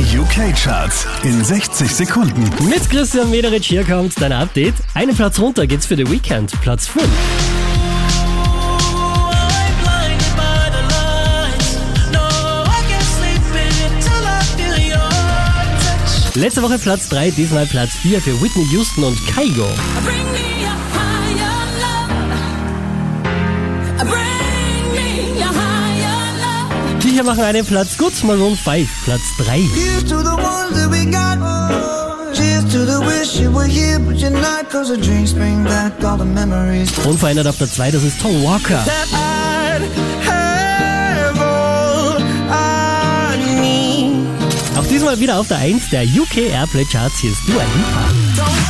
Die UK-Charts in 60 Sekunden. Mit Christian Mederich hier kommt dein Update. Einen Platz runter geht's für The Weekend, Platz 5. Letzte Woche Platz 3, diesmal Platz 4 für Whitney Houston und Kaigo. Bring me hier machen einen Platz gut, Maroon 5, Platz 3. Here's to the ones that we got. Cheers to the wish you were here, but you're not. Cause the dreams bring back all the memories Unverändert auf der 2, das ist Tom Walker. Auch diesmal wieder auf der 1 der UK Airplay Charts, hier ist Dua Lipa.